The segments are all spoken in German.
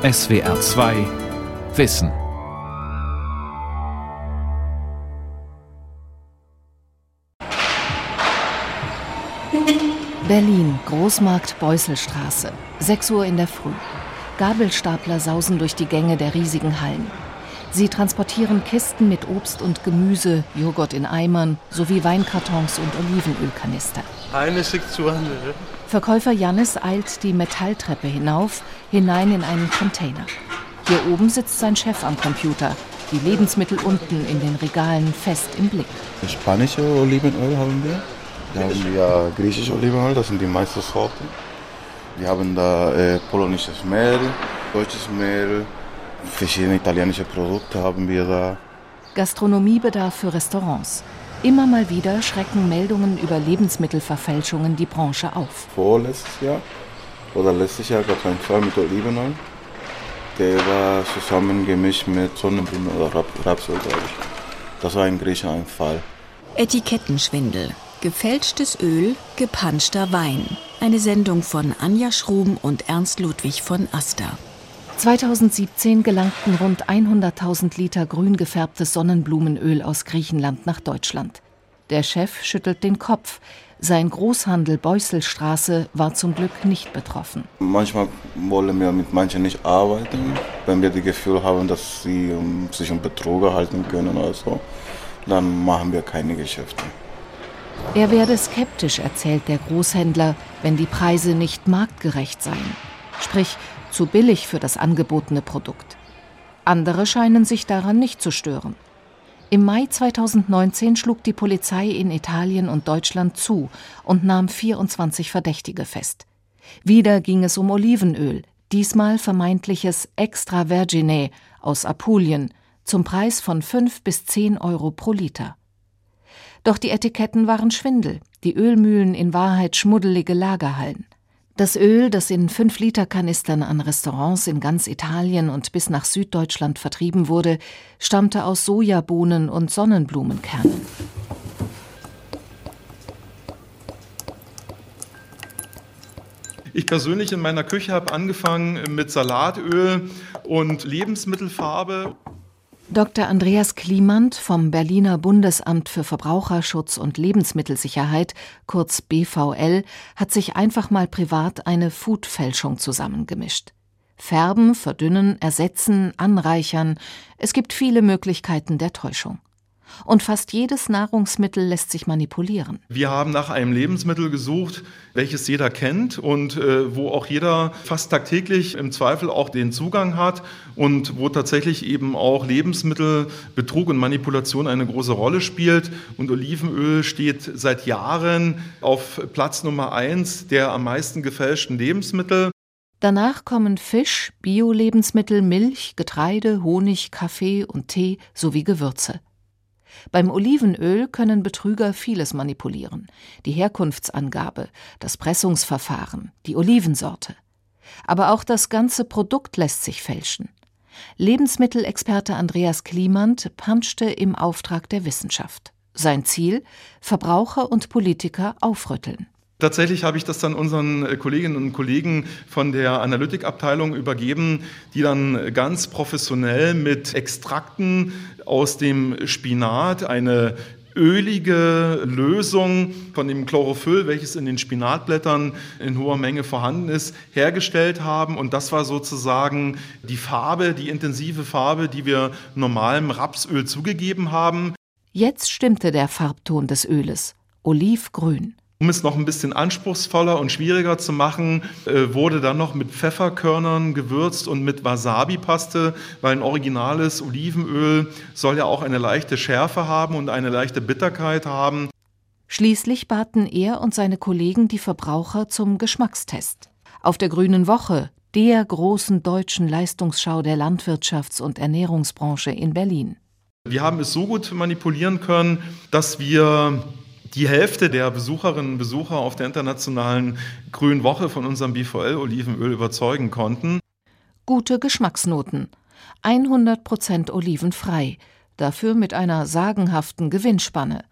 SWR 2 Wissen. Berlin, Großmarkt Beuselstraße, 6 Uhr in der Früh. Gabelstapler sausen durch die Gänge der riesigen Hallen. Sie transportieren Kisten mit Obst und Gemüse, Joghurt in Eimern sowie Weinkartons und Olivenölkanister. Zu Verkäufer Jannis eilt die Metalltreppe hinauf, hinein in einen Container. Hier oben sitzt sein Chef am Computer, die Lebensmittel unten in den Regalen fest im Blick. Spanische Olivenöl haben wir. Wir haben ja griechisches Olivenöl, das sind die meisten Sorten. Wir haben da äh, polonisches Mehl, deutsches Mehl, verschiedene italienische Produkte haben wir da. Gastronomiebedarf für Restaurants. Immer mal wieder schrecken Meldungen über Lebensmittelverfälschungen die Branche auf. Vorletztes Jahr oder letztes Jahr gab es einen Fall mit Olivenöl. Der war zusammengemischt mit Sonnenblumen oder Rapsöl, glaube ich. Das war ein griechischer Fall. Etikettenschwindel. Gefälschtes Öl, gepanschter Wein. Eine Sendung von Anja Schrum und Ernst Ludwig von Aster. 2017 gelangten rund 100.000 Liter grün gefärbtes Sonnenblumenöl aus Griechenland nach Deutschland. Der Chef schüttelt den Kopf. Sein Großhandel Beuselstraße war zum Glück nicht betroffen. Manchmal wollen wir mit manchen nicht arbeiten, wenn wir das Gefühl haben, dass sie um, sich um Betrüger halten können oder so. Dann machen wir keine Geschäfte. Er werde skeptisch, erzählt der Großhändler, wenn die Preise nicht marktgerecht seien. Sprich, zu billig für das angebotene Produkt. Andere scheinen sich daran nicht zu stören. Im Mai 2019 schlug die Polizei in Italien und Deutschland zu und nahm 24 Verdächtige fest. Wieder ging es um Olivenöl, diesmal vermeintliches Extra Vergine aus Apulien, zum Preis von 5 bis 10 Euro pro Liter. Doch die Etiketten waren Schwindel, die Ölmühlen in Wahrheit schmuddelige Lagerhallen. Das Öl, das in 5-Liter-Kanistern an Restaurants in ganz Italien und bis nach Süddeutschland vertrieben wurde, stammte aus Sojabohnen und Sonnenblumenkernen. Ich persönlich in meiner Küche habe angefangen mit Salatöl und Lebensmittelfarbe. Dr. Andreas Klimant vom Berliner Bundesamt für Verbraucherschutz und Lebensmittelsicherheit, kurz BVL, hat sich einfach mal privat eine Foodfälschung zusammengemischt. Färben, verdünnen, ersetzen, anreichern, es gibt viele Möglichkeiten der Täuschung. Und fast jedes Nahrungsmittel lässt sich manipulieren. Wir haben nach einem Lebensmittel gesucht, welches jeder kennt und äh, wo auch jeder fast tagtäglich im Zweifel auch den Zugang hat und wo tatsächlich eben auch Lebensmittelbetrug und Manipulation eine große Rolle spielt. Und Olivenöl steht seit Jahren auf Platz Nummer eins der am meisten gefälschten Lebensmittel. Danach kommen Fisch, Bio-Lebensmittel, Milch, Getreide, Honig, Kaffee und Tee sowie Gewürze. Beim Olivenöl können Betrüger vieles manipulieren. Die Herkunftsangabe, das Pressungsverfahren, die Olivensorte. Aber auch das ganze Produkt lässt sich fälschen. Lebensmittelexperte Andreas Klimant panschte im Auftrag der Wissenschaft. Sein Ziel: Verbraucher und Politiker aufrütteln. Tatsächlich habe ich das dann unseren äh, Kolleginnen und Kollegen von der Analytikabteilung übergeben, die dann ganz professionell mit Extrakten aus dem Spinat eine ölige Lösung von dem Chlorophyll, welches in den Spinatblättern in hoher Menge vorhanden ist, hergestellt haben. Und das war sozusagen die Farbe, die intensive Farbe, die wir normalem Rapsöl zugegeben haben. Jetzt stimmte der Farbton des Öles. Olivgrün. Um es noch ein bisschen anspruchsvoller und schwieriger zu machen, äh, wurde dann noch mit Pfefferkörnern gewürzt und mit Wasabi-Paste, weil ein originales Olivenöl soll ja auch eine leichte Schärfe haben und eine leichte Bitterkeit haben. Schließlich baten er und seine Kollegen die Verbraucher zum Geschmackstest. Auf der Grünen Woche, der großen deutschen Leistungsschau der Landwirtschafts- und Ernährungsbranche in Berlin. Wir haben es so gut manipulieren können, dass wir die Hälfte der Besucherinnen und Besucher auf der internationalen Grünen Woche von unserem BVL-Olivenöl überzeugen konnten. Gute Geschmacksnoten. 100% olivenfrei, dafür mit einer sagenhaften Gewinnspanne.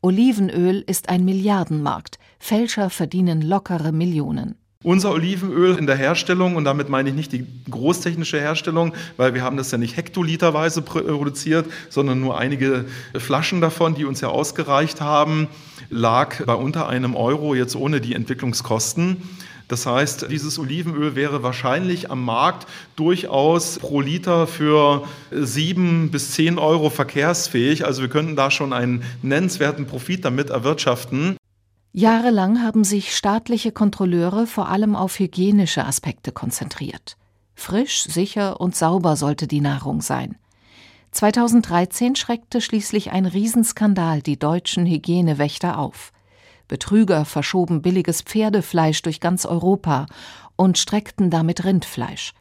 Olivenöl ist ein Milliardenmarkt, Fälscher verdienen lockere Millionen. Unser Olivenöl in der Herstellung, und damit meine ich nicht die großtechnische Herstellung, weil wir haben das ja nicht hektoliterweise produziert, sondern nur einige Flaschen davon, die uns ja ausgereicht haben, lag bei unter einem Euro jetzt ohne die Entwicklungskosten. Das heißt, dieses Olivenöl wäre wahrscheinlich am Markt durchaus pro Liter für sieben bis zehn Euro verkehrsfähig. Also wir könnten da schon einen nennenswerten Profit damit erwirtschaften. Jahrelang haben sich staatliche Kontrolleure vor allem auf hygienische Aspekte konzentriert. Frisch, sicher und sauber sollte die Nahrung sein. 2013 schreckte schließlich ein Riesenskandal die deutschen Hygienewächter auf. Betrüger verschoben billiges Pferdefleisch durch ganz Europa und streckten damit Rindfleisch.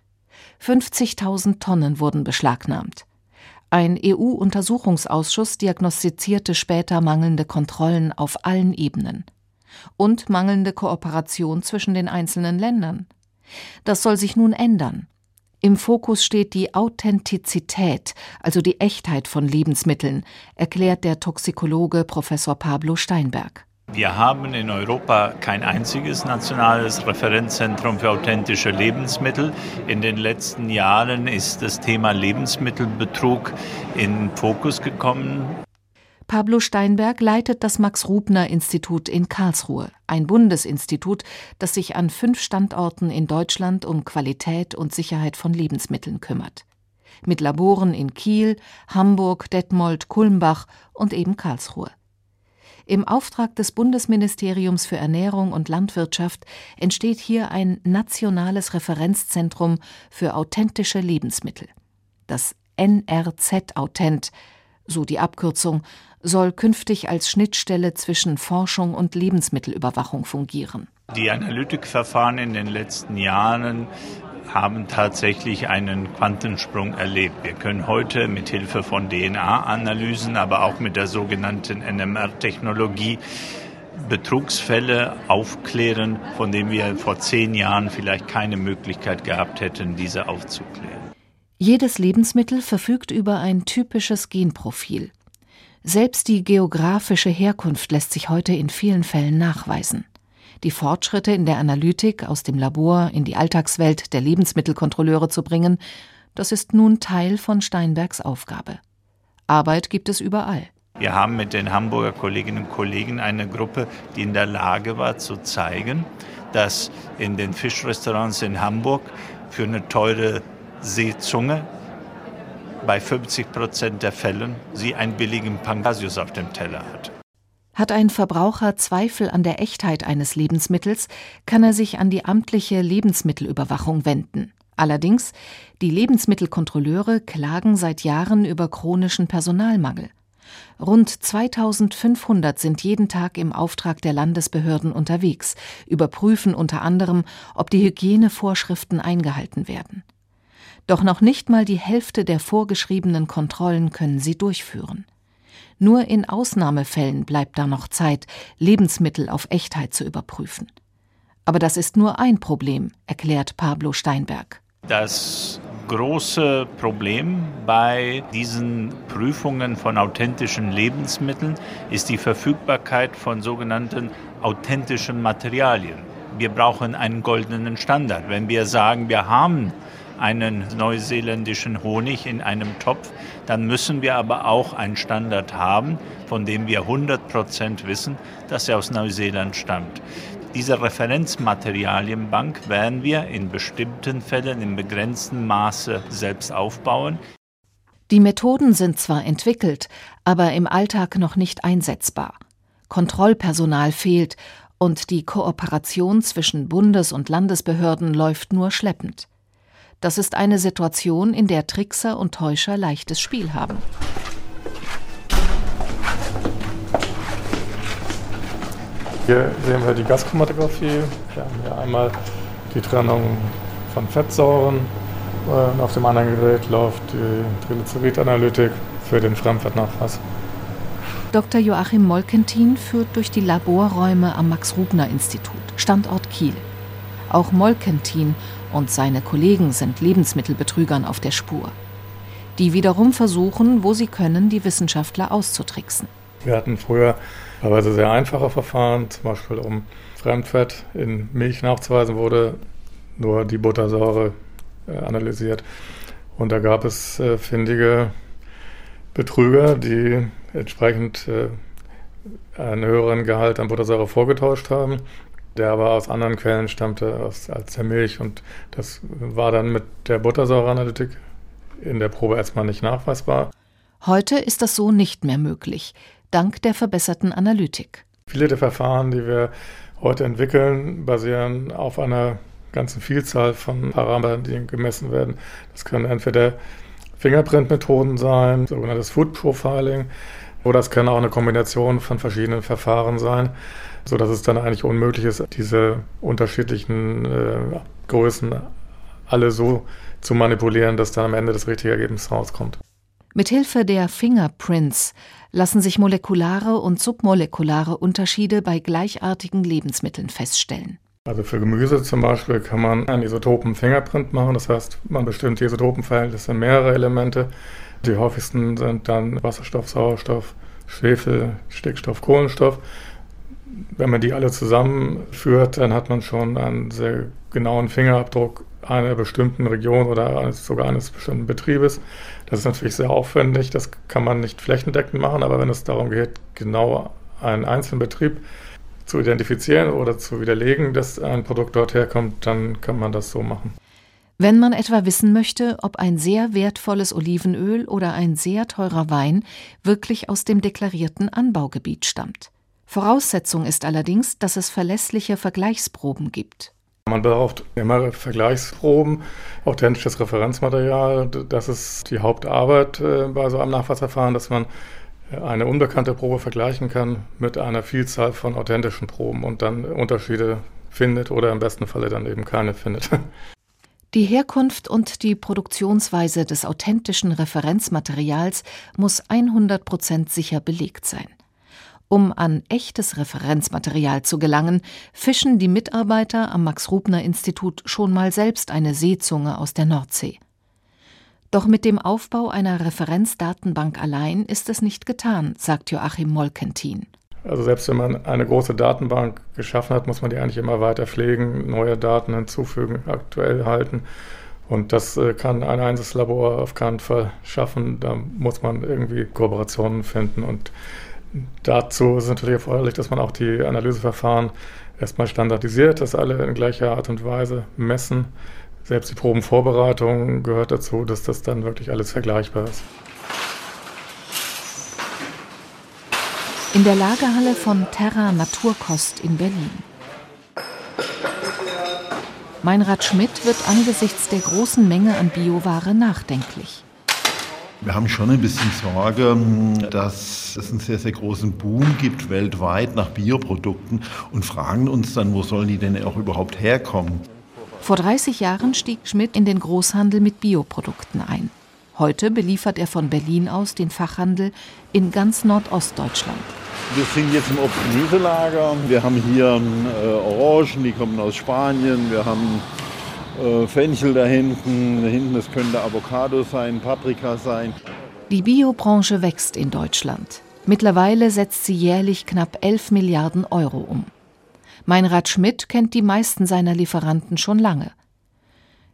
50.000 Tonnen wurden beschlagnahmt. Ein EU-Untersuchungsausschuss diagnostizierte später mangelnde Kontrollen auf allen Ebenen und mangelnde Kooperation zwischen den einzelnen Ländern. Das soll sich nun ändern. Im Fokus steht die Authentizität, also die Echtheit von Lebensmitteln, erklärt der Toxikologe Professor Pablo Steinberg. Wir haben in Europa kein einziges nationales Referenzzentrum für authentische Lebensmittel. In den letzten Jahren ist das Thema Lebensmittelbetrug in Fokus gekommen. Pablo Steinberg leitet das Max-Rubner-Institut in Karlsruhe, ein Bundesinstitut, das sich an fünf Standorten in Deutschland um Qualität und Sicherheit von Lebensmitteln kümmert. Mit Laboren in Kiel, Hamburg, Detmold, Kulmbach und eben Karlsruhe. Im Auftrag des Bundesministeriums für Ernährung und Landwirtschaft entsteht hier ein nationales Referenzzentrum für authentische Lebensmittel. Das NRZ Authent, so die Abkürzung, soll künftig als Schnittstelle zwischen Forschung und Lebensmittelüberwachung fungieren. Die Analytikverfahren in den letzten Jahren haben tatsächlich einen Quantensprung erlebt. Wir können heute mit Hilfe von DNA-Analysen, aber auch mit der sogenannten NMR-Technologie Betrugsfälle aufklären, von denen wir vor zehn Jahren vielleicht keine Möglichkeit gehabt hätten, diese aufzuklären. Jedes Lebensmittel verfügt über ein typisches Genprofil. Selbst die geografische Herkunft lässt sich heute in vielen Fällen nachweisen. Die Fortschritte in der Analytik aus dem Labor in die Alltagswelt der Lebensmittelkontrolleure zu bringen, das ist nun Teil von Steinbergs Aufgabe. Arbeit gibt es überall. Wir haben mit den Hamburger Kolleginnen und Kollegen eine Gruppe, die in der Lage war zu zeigen, dass in den Fischrestaurants in Hamburg für eine teure Seezunge bei 50 Prozent der Fällen sie einen billigen Pangasius auf dem Teller hat. Hat ein Verbraucher Zweifel an der Echtheit eines Lebensmittels, kann er sich an die amtliche Lebensmittelüberwachung wenden. Allerdings, die Lebensmittelkontrolleure klagen seit Jahren über chronischen Personalmangel. Rund 2500 sind jeden Tag im Auftrag der Landesbehörden unterwegs, überprüfen unter anderem, ob die Hygienevorschriften eingehalten werden. Doch noch nicht mal die Hälfte der vorgeschriebenen Kontrollen können sie durchführen. Nur in Ausnahmefällen bleibt da noch Zeit, Lebensmittel auf Echtheit zu überprüfen. Aber das ist nur ein Problem, erklärt Pablo Steinberg. Das große Problem bei diesen Prüfungen von authentischen Lebensmitteln ist die Verfügbarkeit von sogenannten authentischen Materialien. Wir brauchen einen goldenen Standard. Wenn wir sagen, wir haben einen neuseeländischen Honig in einem Topf, dann müssen wir aber auch einen Standard haben, von dem wir 100 Prozent wissen, dass er aus Neuseeland stammt. Diese Referenzmaterialienbank werden wir in bestimmten Fällen in begrenztem Maße selbst aufbauen. Die Methoden sind zwar entwickelt, aber im Alltag noch nicht einsetzbar. Kontrollpersonal fehlt und die Kooperation zwischen Bundes- und Landesbehörden läuft nur schleppend. Das ist eine Situation, in der Trickser und Täuscher leichtes Spiel haben. Hier sehen wir die Gaschromatographie. Wir haben hier einmal die Trennung von Fettsäuren. Und auf dem anderen Gerät läuft die Triglyceridanalytik für den Fremdfettnachweis. Dr. Joachim Molkentin führt durch die Laborräume am Max-Rubner-Institut, Standort Kiel. Auch Molkentin und seine Kollegen sind Lebensmittelbetrügern auf der Spur. Die wiederum versuchen, wo sie können, die Wissenschaftler auszutricksen. Wir hatten früher teilweise sehr einfache Verfahren, zum Beispiel um Fremdfett in Milch nachzuweisen, wurde nur die Buttersäure äh, analysiert. Und da gab es äh, findige Betrüger, die entsprechend äh, einen höheren Gehalt an Buttersäure vorgetäuscht haben, der aber aus anderen Quellen stammte aus, als der Milch. Und das war dann mit der Buttersäureanalytik in der Probe erstmal nicht nachweisbar. Heute ist das so nicht mehr möglich, dank der verbesserten Analytik. Viele der Verfahren, die wir heute entwickeln, basieren auf einer ganzen Vielzahl von Parametern, die gemessen werden. Das können entweder Fingerprint-Methoden sein, sogenanntes Food Profiling, oder es kann auch eine Kombination von verschiedenen Verfahren sein, sodass es dann eigentlich unmöglich ist, diese unterschiedlichen äh, Größen alle so zu manipulieren, dass dann am Ende das richtige Ergebnis rauskommt. Mithilfe der Fingerprints lassen sich molekulare und submolekulare Unterschiede bei gleichartigen Lebensmitteln feststellen. Also für Gemüse zum Beispiel kann man einen Isotopen-Fingerprint machen. Das heißt, man bestimmt die Isotopenverhältnisse mehrere Elemente. Die häufigsten sind dann Wasserstoff, Sauerstoff, Schwefel, Stickstoff, Kohlenstoff. Wenn man die alle zusammenführt, dann hat man schon einen sehr genauen Fingerabdruck einer bestimmten Region oder sogar eines bestimmten Betriebes. Das ist natürlich sehr aufwendig, das kann man nicht flächendeckend machen, aber wenn es darum geht, genau einen einzelnen Betrieb zu identifizieren oder zu widerlegen, dass ein Produkt dort herkommt, dann kann man das so machen. Wenn man etwa wissen möchte, ob ein sehr wertvolles Olivenöl oder ein sehr teurer Wein wirklich aus dem deklarierten Anbaugebiet stammt. Voraussetzung ist allerdings, dass es verlässliche Vergleichsproben gibt. Man braucht immer Vergleichsproben, authentisches Referenzmaterial. Das ist die Hauptarbeit äh, bei so einem Nachweisverfahren, dass man eine unbekannte Probe vergleichen kann mit einer Vielzahl von authentischen Proben und dann Unterschiede findet oder im besten Falle dann eben keine findet. Die Herkunft und die Produktionsweise des authentischen Referenzmaterials muss 100 Prozent sicher belegt sein. Um an echtes Referenzmaterial zu gelangen, fischen die Mitarbeiter am Max-Rubner-Institut schon mal selbst eine Seezunge aus der Nordsee. Doch mit dem Aufbau einer Referenzdatenbank allein ist es nicht getan, sagt Joachim Molkentin. Also selbst wenn man eine große Datenbank geschaffen hat, muss man die eigentlich immer weiter pflegen, neue Daten hinzufügen, aktuell halten. Und das äh, kann ein einzelnes Labor auf keinen Fall schaffen. Da muss man irgendwie Kooperationen finden. Und dazu ist natürlich erforderlich, dass man auch die Analyseverfahren erstmal standardisiert, dass alle in gleicher Art und Weise messen selbst die Probenvorbereitung gehört dazu, dass das dann wirklich alles vergleichbar ist. In der Lagerhalle von Terra Naturkost in Berlin. Meinrad Schmidt wird angesichts der großen Menge an Bioware nachdenklich. Wir haben schon ein bisschen Sorge, dass es einen sehr, sehr großen Boom gibt weltweit nach Bioprodukten und fragen uns dann, wo sollen die denn auch überhaupt herkommen? Vor 30 Jahren stieg Schmidt in den Großhandel mit Bioprodukten ein. Heute beliefert er von Berlin aus den Fachhandel in ganz Nordostdeutschland. Wir sind jetzt im Obst-Gemüselager. Wir haben hier äh, Orangen, die kommen aus Spanien. Wir haben äh, Fenchel da hinten. Da hinten, das könnte Avocado sein, Paprika sein. Die Biobranche wächst in Deutschland. Mittlerweile setzt sie jährlich knapp 11 Milliarden Euro um. Meinrad Schmidt kennt die meisten seiner Lieferanten schon lange.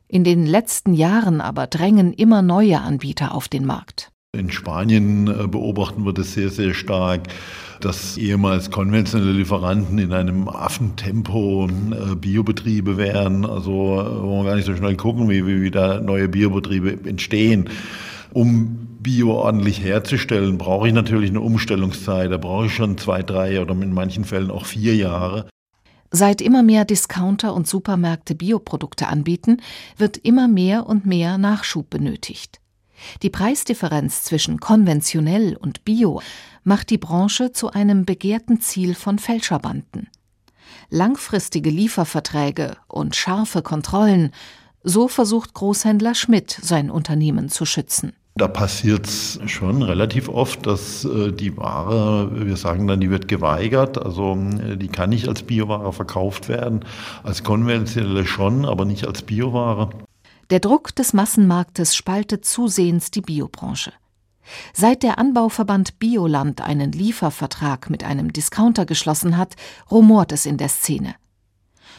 In den letzten Jahren aber drängen immer neue Anbieter auf den Markt. In Spanien äh, beobachten wir das sehr, sehr stark, dass ehemals konventionelle Lieferanten in einem Affentempo äh, Biobetriebe wären. Also wo man gar nicht so schnell gucken, wie, wie da neue Biobetriebe entstehen. Um Bio ordentlich herzustellen, brauche ich natürlich eine Umstellungszeit. Da brauche ich schon zwei, drei oder in manchen Fällen auch vier Jahre. Seit immer mehr Discounter und Supermärkte Bioprodukte anbieten, wird immer mehr und mehr Nachschub benötigt. Die Preisdifferenz zwischen konventionell und Bio macht die Branche zu einem begehrten Ziel von Fälscherbanden. Langfristige Lieferverträge und scharfe Kontrollen, so versucht Großhändler Schmidt sein Unternehmen zu schützen. Da passiert es schon relativ oft, dass äh, die Ware, wir sagen dann, die wird geweigert. Also äh, die kann nicht als Bioware verkauft werden. Als konventionelle schon, aber nicht als Bioware. Der Druck des Massenmarktes spaltet zusehends die Biobranche. Seit der Anbauverband Bioland einen Liefervertrag mit einem Discounter geschlossen hat, rumort es in der Szene.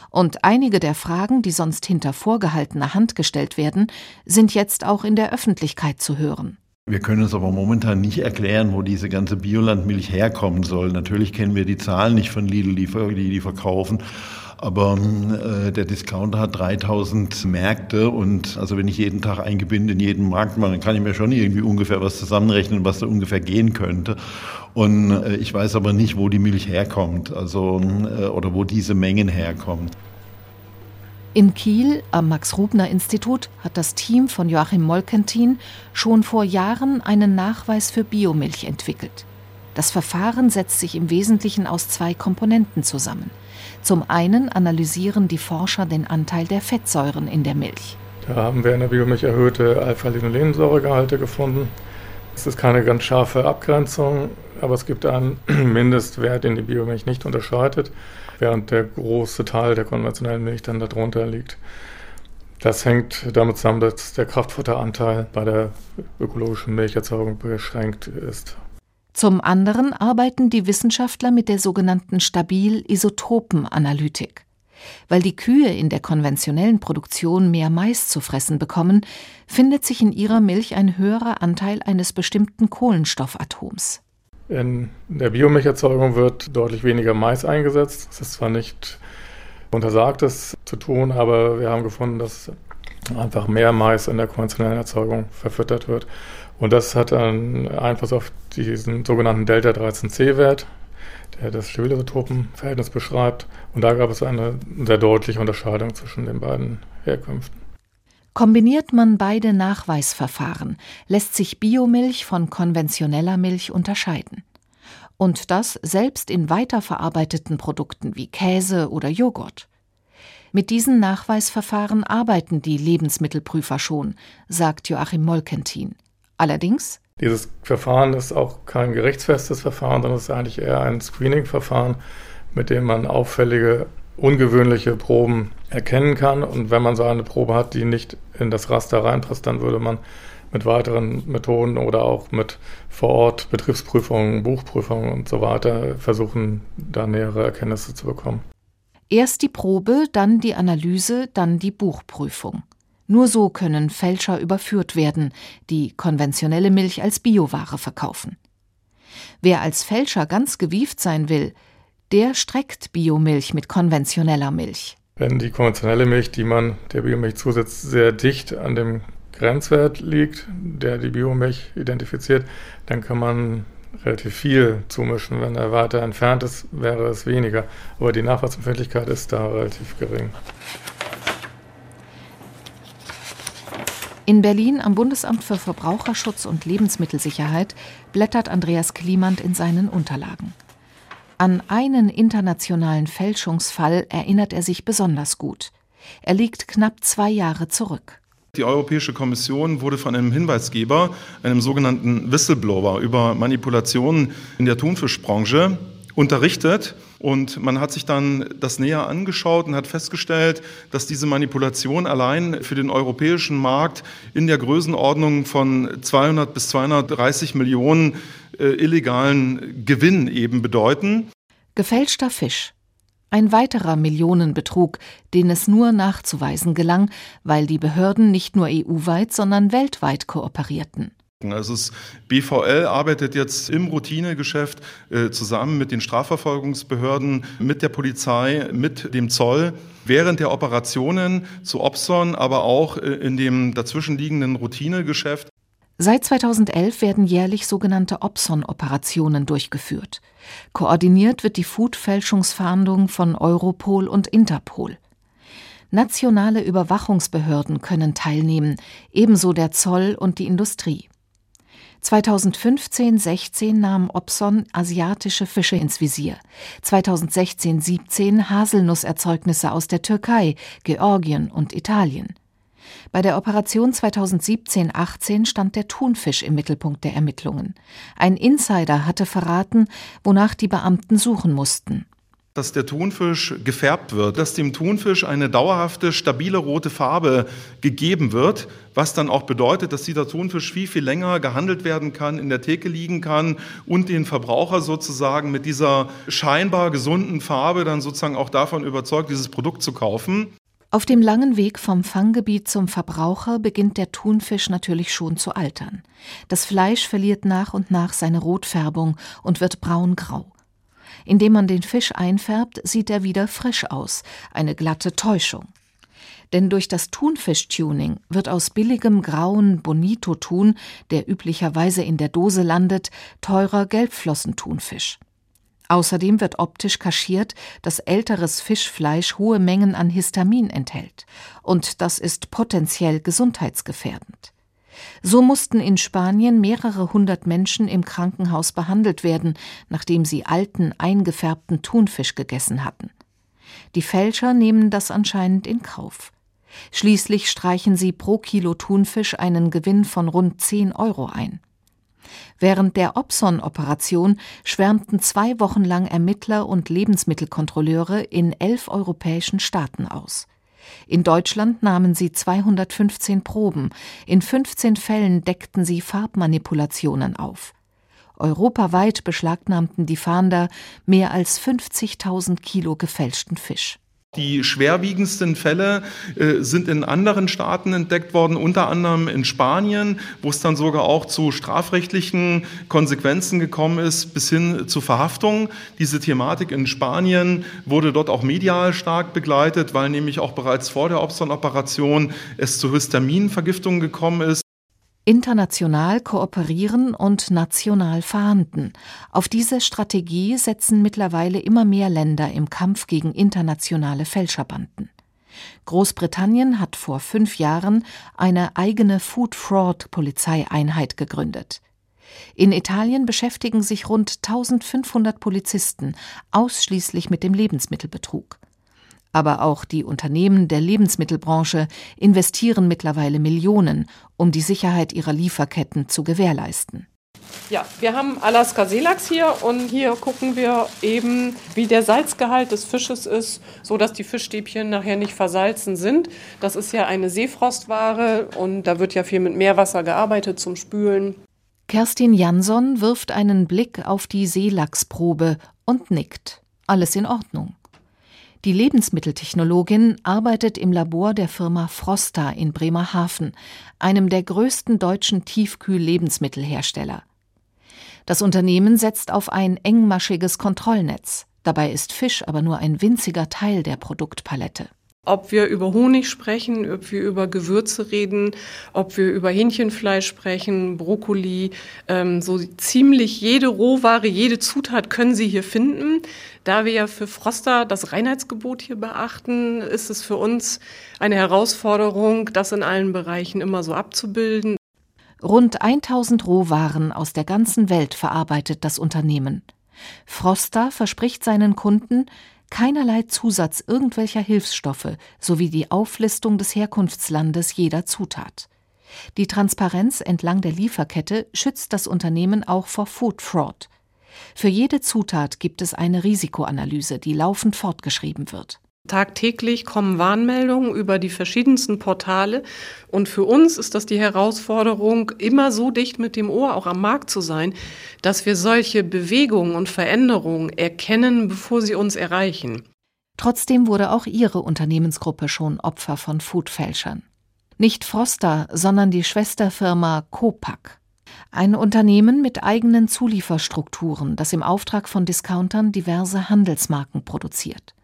Und einige der Fragen, die sonst hinter vorgehaltener Hand gestellt werden, sind jetzt auch in der Öffentlichkeit zu hören. Wir können uns aber momentan nicht erklären, wo diese ganze Biolandmilch herkommen soll. Natürlich kennen wir die Zahlen nicht von Lidl, die die verkaufen. Aber äh, der Discounter hat 3000 Märkte und also wenn ich jeden Tag ein Gewinn in jeden Markt dann kann ich mir schon irgendwie ungefähr was zusammenrechnen, was da ungefähr gehen könnte. Und äh, ich weiß aber nicht, wo die Milch herkommt, also äh, oder wo diese Mengen herkommen. In Kiel am Max-Rubner-Institut hat das Team von Joachim Molkentin schon vor Jahren einen Nachweis für Biomilch entwickelt. Das Verfahren setzt sich im Wesentlichen aus zwei Komponenten zusammen. Zum einen analysieren die Forscher den Anteil der Fettsäuren in der Milch. Da haben wir in der Biomilch erhöhte Alpha-Linolensäuregehalte gefunden. Es ist keine ganz scharfe Abgrenzung, aber es gibt einen Mindestwert, den die Biomilch nicht unterschreitet während der große Teil der konventionellen Milch dann darunter liegt. Das hängt damit zusammen, dass der Kraftfutteranteil bei der ökologischen Milcherzeugung beschränkt ist. Zum anderen arbeiten die Wissenschaftler mit der sogenannten Stabil-Isotopen-Analytik. Weil die Kühe in der konventionellen Produktion mehr Mais zu fressen bekommen, findet sich in ihrer Milch ein höherer Anteil eines bestimmten Kohlenstoffatoms. In der Biomilcherzeugung wird deutlich weniger Mais eingesetzt. Es ist zwar nicht untersagt, das zu tun, aber wir haben gefunden, dass einfach mehr Mais in der konventionellen Erzeugung verfüttert wird. Und das hat einen Einfluss auf diesen sogenannten Delta-13C-Wert, der das Stabilotopenverhältnis beschreibt. Und da gab es eine sehr deutliche Unterscheidung zwischen den beiden Herkünften. Kombiniert man beide Nachweisverfahren, lässt sich Biomilch von konventioneller Milch unterscheiden. Und das selbst in weiterverarbeiteten Produkten wie Käse oder Joghurt. Mit diesen Nachweisverfahren arbeiten die Lebensmittelprüfer schon, sagt Joachim Molkentin. Allerdings dieses Verfahren ist auch kein gerichtsfestes Verfahren, sondern es ist eigentlich eher ein Screening-Verfahren, mit dem man auffällige ungewöhnliche Proben erkennen kann. Und wenn man so eine Probe hat, die nicht in das Raster reinpasst, dann würde man mit weiteren Methoden oder auch mit vor Ort Betriebsprüfungen, Buchprüfungen und so weiter versuchen, da nähere Erkenntnisse zu bekommen. Erst die Probe, dann die Analyse, dann die Buchprüfung. Nur so können Fälscher überführt werden, die konventionelle Milch als Bioware verkaufen. Wer als Fälscher ganz gewieft sein will, der streckt Biomilch mit konventioneller Milch. Wenn die konventionelle Milch, die man der Biomilch zusetzt, sehr dicht an dem Grenzwert liegt, der die Biomilch identifiziert, dann kann man relativ viel zumischen. Wenn er weiter entfernt ist, wäre es weniger. Aber die Nachweisempfindlichkeit ist da relativ gering. In Berlin am Bundesamt für Verbraucherschutz und Lebensmittelsicherheit blättert Andreas Klimand in seinen Unterlagen. An einen internationalen Fälschungsfall erinnert er sich besonders gut. Er liegt knapp zwei Jahre zurück. Die Europäische Kommission wurde von einem Hinweisgeber, einem sogenannten Whistleblower, über Manipulationen in der Thunfischbranche unterrichtet. Und man hat sich dann das näher angeschaut und hat festgestellt, dass diese Manipulation allein für den europäischen Markt in der Größenordnung von 200 bis 230 Millionen äh, illegalen Gewinn eben bedeuten. Gefälschter Fisch. Ein weiterer Millionenbetrug, den es nur nachzuweisen gelang, weil die Behörden nicht nur EU-weit, sondern weltweit kooperierten. Also das BVL arbeitet jetzt im Routinegeschäft äh, zusammen mit den Strafverfolgungsbehörden, mit der Polizei, mit dem Zoll während der Operationen zu Opson, aber auch äh, in dem dazwischenliegenden Routinegeschäft. Seit 2011 werden jährlich sogenannte Opson-Operationen durchgeführt. Koordiniert wird die Food-Fälschungsfahndung von Europol und Interpol. Nationale Überwachungsbehörden können teilnehmen, ebenso der Zoll und die Industrie. 2015-16 nahm Opson asiatische Fische ins Visier, 2016-17 Haselnusserzeugnisse aus der Türkei, Georgien und Italien. Bei der Operation 2017-18 stand der Thunfisch im Mittelpunkt der Ermittlungen. Ein Insider hatte verraten, wonach die Beamten suchen mussten. Dass der Thunfisch gefärbt wird, dass dem Thunfisch eine dauerhafte, stabile rote Farbe gegeben wird, was dann auch bedeutet, dass dieser Thunfisch viel, viel länger gehandelt werden kann, in der Theke liegen kann und den Verbraucher sozusagen mit dieser scheinbar gesunden Farbe dann sozusagen auch davon überzeugt, dieses Produkt zu kaufen. Auf dem langen Weg vom Fanggebiet zum Verbraucher beginnt der Thunfisch natürlich schon zu altern. Das Fleisch verliert nach und nach seine Rotfärbung und wird braungrau. Indem man den Fisch einfärbt, sieht er wieder frisch aus, eine glatte Täuschung. Denn durch das Thunfisch-Tuning wird aus billigem grauen Bonito-Thun, der üblicherweise in der Dose landet, teurer Gelbflossenthunfisch. Außerdem wird optisch kaschiert, dass älteres Fischfleisch hohe Mengen an Histamin enthält, und das ist potenziell gesundheitsgefährdend. So mussten in Spanien mehrere hundert Menschen im Krankenhaus behandelt werden, nachdem sie alten, eingefärbten Thunfisch gegessen hatten. Die Fälscher nehmen das anscheinend in Kauf. Schließlich streichen sie pro Kilo Thunfisch einen Gewinn von rund 10 Euro ein. Während der Opson-Operation schwärmten zwei Wochen lang Ermittler und Lebensmittelkontrolleure in elf europäischen Staaten aus. In Deutschland nahmen sie 215 Proben, in 15 Fällen deckten sie Farbmanipulationen auf. Europaweit beschlagnahmten die Fahnder mehr als 50.000 Kilo gefälschten Fisch. Die schwerwiegendsten Fälle äh, sind in anderen Staaten entdeckt worden, unter anderem in Spanien, wo es dann sogar auch zu strafrechtlichen Konsequenzen gekommen ist, bis hin zu Verhaftung. Diese Thematik in Spanien wurde dort auch medial stark begleitet, weil nämlich auch bereits vor der Obston-Operation es zu Histaminvergiftungen gekommen ist international kooperieren und national verhandeln. Auf diese Strategie setzen mittlerweile immer mehr Länder im Kampf gegen internationale Fälscherbanden. Großbritannien hat vor fünf Jahren eine eigene Food Fraud Polizeieinheit gegründet. In Italien beschäftigen sich rund 1500 Polizisten ausschließlich mit dem Lebensmittelbetrug. Aber auch die Unternehmen der Lebensmittelbranche investieren mittlerweile Millionen, um die Sicherheit ihrer Lieferketten zu gewährleisten. Ja, wir haben Alaska Seelachs hier und hier gucken wir eben, wie der Salzgehalt des Fisches ist, so dass die Fischstäbchen nachher nicht versalzen sind. Das ist ja eine Seefrostware und da wird ja viel mit Meerwasser gearbeitet zum Spülen. Kerstin Jansson wirft einen Blick auf die Seelachsprobe und nickt. Alles in Ordnung. Die Lebensmitteltechnologin arbeitet im Labor der Firma Frosta in Bremerhaven, einem der größten deutschen Tiefkühl-Lebensmittelhersteller. Das Unternehmen setzt auf ein engmaschiges Kontrollnetz. Dabei ist Fisch aber nur ein winziger Teil der Produktpalette. Ob wir über Honig sprechen, ob wir über Gewürze reden, ob wir über Hähnchenfleisch sprechen, Brokkoli, ähm, so ziemlich jede Rohware, jede Zutat können Sie hier finden. Da wir ja für Froster das Reinheitsgebot hier beachten, ist es für uns eine Herausforderung, das in allen Bereichen immer so abzubilden. Rund 1000 Rohwaren aus der ganzen Welt verarbeitet das Unternehmen. Froster verspricht seinen Kunden, keinerlei Zusatz irgendwelcher Hilfsstoffe sowie die Auflistung des Herkunftslandes jeder Zutat. Die Transparenz entlang der Lieferkette schützt das Unternehmen auch vor Food Fraud. Für jede Zutat gibt es eine Risikoanalyse, die laufend fortgeschrieben wird. Tagtäglich kommen Warnmeldungen über die verschiedensten Portale und für uns ist das die Herausforderung, immer so dicht mit dem Ohr auch am Markt zu sein, dass wir solche Bewegungen und Veränderungen erkennen, bevor sie uns erreichen. Trotzdem wurde auch ihre Unternehmensgruppe schon Opfer von Foodfälschern. Nicht Froster, sondern die Schwesterfirma Copac. Ein Unternehmen mit eigenen Zulieferstrukturen, das im Auftrag von Discountern diverse Handelsmarken produziert.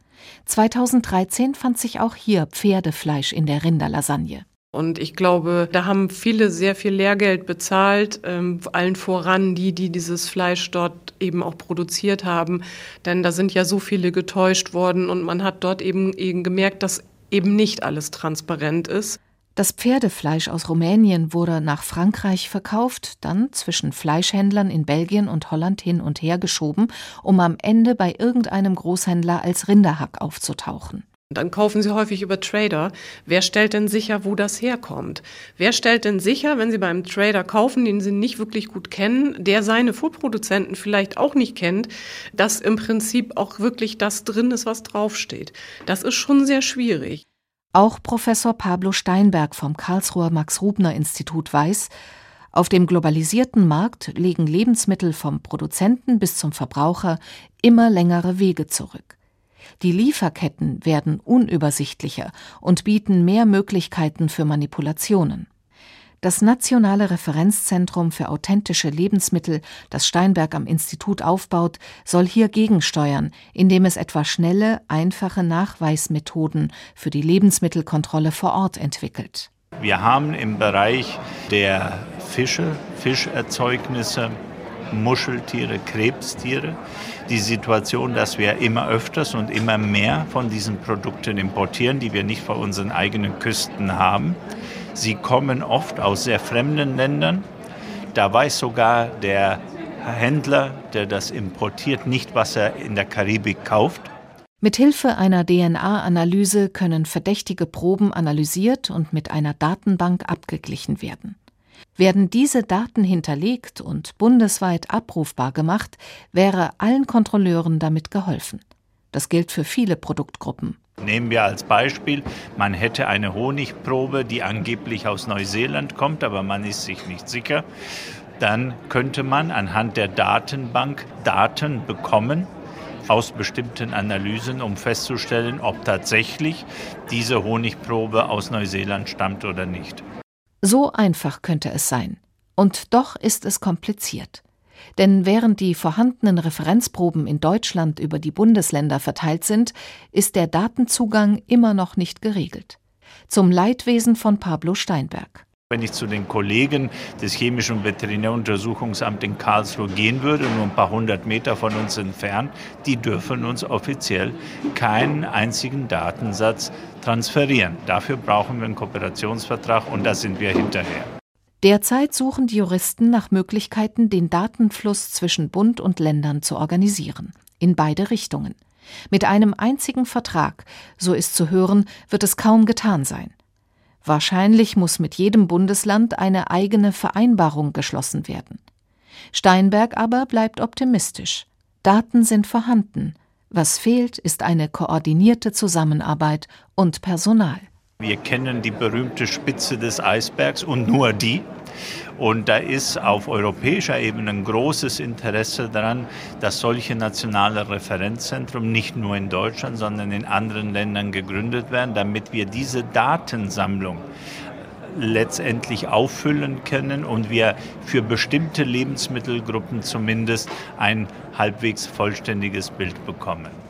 2013 fand sich auch hier Pferdefleisch in der Rinderlasagne. Und ich glaube, da haben viele sehr viel Lehrgeld bezahlt, ähm, allen voran die, die dieses Fleisch dort eben auch produziert haben. Denn da sind ja so viele getäuscht worden und man hat dort eben, eben gemerkt, dass eben nicht alles transparent ist. Das Pferdefleisch aus Rumänien wurde nach Frankreich verkauft, dann zwischen Fleischhändlern in Belgien und Holland hin und her geschoben, um am Ende bei irgendeinem Großhändler als Rinderhack aufzutauchen. Dann kaufen Sie häufig über Trader. Wer stellt denn sicher, wo das herkommt? Wer stellt denn sicher, wenn Sie beim Trader kaufen, den Sie nicht wirklich gut kennen, der seine Vorproduzenten vielleicht auch nicht kennt, dass im Prinzip auch wirklich das drin ist, was draufsteht? Das ist schon sehr schwierig. Auch Professor Pablo Steinberg vom Karlsruher Max-Rubner-Institut weiß, auf dem globalisierten Markt legen Lebensmittel vom Produzenten bis zum Verbraucher immer längere Wege zurück. Die Lieferketten werden unübersichtlicher und bieten mehr Möglichkeiten für Manipulationen. Das Nationale Referenzzentrum für authentische Lebensmittel, das Steinberg am Institut aufbaut, soll hier gegensteuern, indem es etwa schnelle, einfache Nachweismethoden für die Lebensmittelkontrolle vor Ort entwickelt. Wir haben im Bereich der Fische, Fischerzeugnisse, Muscheltiere, Krebstiere die Situation, dass wir immer öfters und immer mehr von diesen Produkten importieren, die wir nicht vor unseren eigenen Küsten haben. Sie kommen oft aus sehr fremden Ländern. Da weiß sogar der Händler, der das importiert, nicht, was er in der Karibik kauft. Mithilfe einer DNA-Analyse können verdächtige Proben analysiert und mit einer Datenbank abgeglichen werden. Werden diese Daten hinterlegt und bundesweit abrufbar gemacht, wäre allen Kontrolleuren damit geholfen. Das gilt für viele Produktgruppen. Nehmen wir als Beispiel, man hätte eine Honigprobe, die angeblich aus Neuseeland kommt, aber man ist sich nicht sicher. Dann könnte man anhand der Datenbank Daten bekommen aus bestimmten Analysen, um festzustellen, ob tatsächlich diese Honigprobe aus Neuseeland stammt oder nicht. So einfach könnte es sein. Und doch ist es kompliziert. Denn während die vorhandenen Referenzproben in Deutschland über die Bundesländer verteilt sind, ist der Datenzugang immer noch nicht geregelt. Zum Leidwesen von Pablo Steinberg. Wenn ich zu den Kollegen des Chemischen und Veterinäruntersuchungsamts in Karlsruhe gehen würde, nur ein paar hundert Meter von uns entfernt, die dürfen uns offiziell keinen einzigen Datensatz transferieren. Dafür brauchen wir einen Kooperationsvertrag und da sind wir hinterher. Derzeit suchen die Juristen nach Möglichkeiten, den Datenfluss zwischen Bund und Ländern zu organisieren. In beide Richtungen. Mit einem einzigen Vertrag, so ist zu hören, wird es kaum getan sein. Wahrscheinlich muss mit jedem Bundesland eine eigene Vereinbarung geschlossen werden. Steinberg aber bleibt optimistisch. Daten sind vorhanden. Was fehlt, ist eine koordinierte Zusammenarbeit und Personal. Wir kennen die berühmte Spitze des Eisbergs und nur die. Und da ist auf europäischer Ebene ein großes Interesse daran, dass solche nationale Referenzzentren nicht nur in Deutschland, sondern in anderen Ländern gegründet werden, damit wir diese Datensammlung letztendlich auffüllen können und wir für bestimmte Lebensmittelgruppen zumindest ein halbwegs vollständiges Bild bekommen.